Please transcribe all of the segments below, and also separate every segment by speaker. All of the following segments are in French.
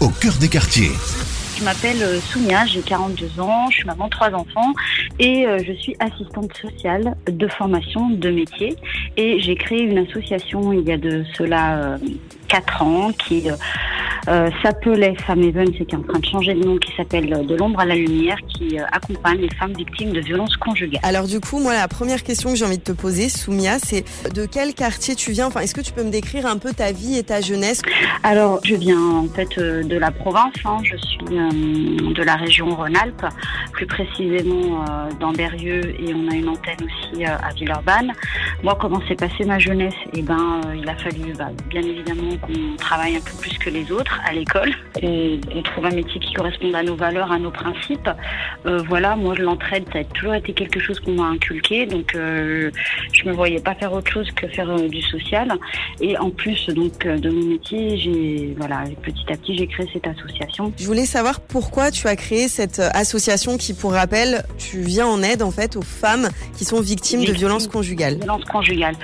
Speaker 1: Au cœur des quartiers.
Speaker 2: Je m'appelle euh, Soumia, j'ai 42 ans, je suis maman de trois enfants et euh, je suis assistante sociale de formation de métier. Et j'ai créé une association il y a de cela euh, quatre ans qui euh, s'appelait Femme Even, c'est qui est en train de changer de nom, qui s'appelle euh, De l'ombre à la lumière, qui euh, accompagne les femmes victimes de violences conjugales.
Speaker 3: Alors du coup, moi, la première question que j'ai envie de te poser, Soumia, c'est de quel quartier tu viens? Enfin, est-ce que tu peux me décrire un peu ta vie et ta jeunesse?
Speaker 2: Alors, je viens en fait de la province. Hein. Je suis de la région Rhône-Alpes, plus précisément dans Berrieux, et on a une antenne aussi à Villeurbanne. Moi, comment s'est passée ma jeunesse? Eh ben, il a fallu, bah, bien évidemment, qu'on travaille un peu plus que les autres à l'école, qu'on trouve un métier qui corresponde à nos valeurs, à nos principes. Euh, voilà, moi l'entraide, ça a toujours été quelque chose qu'on m'a inculqué, donc euh, je me voyais pas faire autre chose que faire euh, du social. Et en plus donc de mon métier, j'ai voilà, petit à petit j'ai créé cette association.
Speaker 3: Je voulais savoir pourquoi tu as créé cette association qui, pour rappel, tu viens en aide en fait aux femmes qui sont victimes, de violences conjugales.
Speaker 2: Violences conjugales.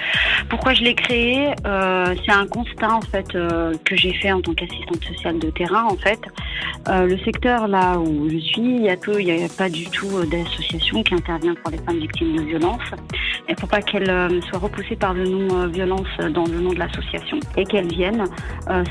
Speaker 2: Pourquoi je l'ai créé? C'est un constat en fait que j'ai fait en tant qu'assistante sociale de terrain, en fait, euh, le secteur là où je suis, il n'y a, a, pas du tout euh, d'association qui intervient pour les femmes victimes de violences. Ne faut pas qu'elles euh, soient repoussées par le nom violence dans le nom de l'association et qu'elles viennent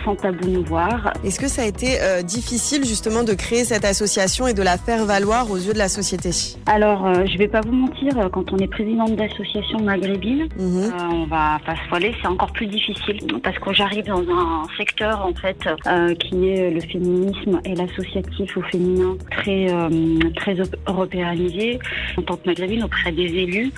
Speaker 2: sans tabou nous voir.
Speaker 3: Est-ce que ça a été difficile justement de créer cette association et de la faire valoir aux yeux de la société?
Speaker 2: Alors, je vais pas vous mentir, quand on est présidente d'association maghrébine, mhm. on va pas se voiler, c'est encore plus difficile parce que j'arrive dans un secteur en fait euh, qui est le féminisme et l'associatif au féminin très, euh, très européanisé. En tant que maghrébine, auprès des élus,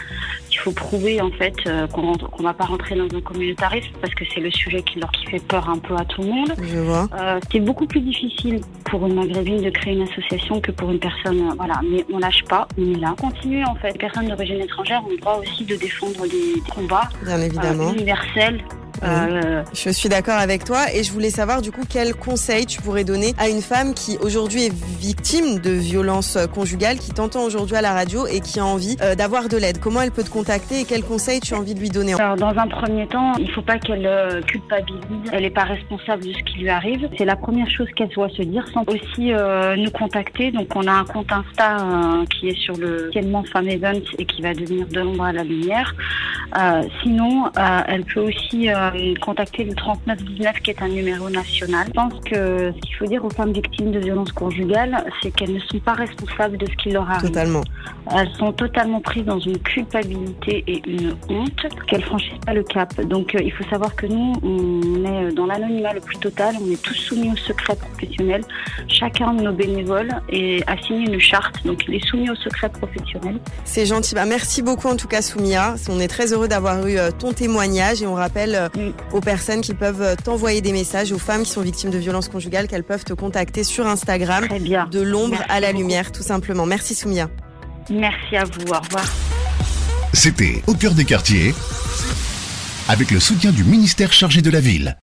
Speaker 2: il faut prouver en fait euh, qu'on ne va pas rentrer dans un communautarisme parce que c'est le sujet qui leur qui fait peur un peu à tout le monde.
Speaker 3: Je vois.
Speaker 2: c'est beaucoup plus difficile pour une maghrébine de créer une association que pour une personne. voilà, mais on lâche pas, on est là. Continue en fait. Les personnes d'origine étrangère ont le droit aussi de défendre des, combats
Speaker 3: Bien évidemment.
Speaker 2: universels
Speaker 3: euh, je suis d'accord avec toi et je voulais savoir du coup quel conseil tu pourrais donner à une femme qui aujourd'hui est victime de violences conjugales, qui t'entend aujourd'hui à la radio et qui a envie euh, d'avoir de l'aide. Comment elle peut te contacter et quel conseil tu as envie de lui donner?
Speaker 2: Alors, Dans un premier temps, il ne faut pas qu'elle euh, culpabilise. Elle n'est pas responsable de ce qui lui arrive. C'est la première chose qu'elle doit se dire, sans aussi nous contacter. Donc on a un compte Insta qui est sur le Tiennement Femme Event et qui va devenir de l'ombre à la lumière. sinon, elle peut aussi contacter le 3919 qui est un numéro national. Je pense que ce qu'il faut dire aux femmes victimes de violences conjugales, c'est qu'elles ne sont pas responsables de ce qui leur arrive.
Speaker 3: Totalement.
Speaker 2: Elles sont totalement prises dans une culpabilité et une honte qu'elles franchissent pas le cap. Donc euh, il faut savoir que nous, on est dans l'anonymat le plus total, on est tous soumis au secret professionnel. Chacun de nos bénévoles est, a signé une charte, donc il est soumis au secret professionnel.
Speaker 3: C'est gentil. Bah, merci beaucoup en tout cas Soumia. On est très heureux d'avoir eu euh, ton témoignage et on rappelle euh, aux personnes qui peuvent t'envoyer des messages, aux femmes qui sont victimes de violences conjugales, qu'elles peuvent te contacter sur Instagram.
Speaker 2: Très bien.
Speaker 3: De l'ombre à la lumière, tout simplement. Merci Soumia.
Speaker 2: Merci à vous. Au revoir.
Speaker 1: C'était Au cœur des quartiers, avec le soutien du ministère chargé de la ville.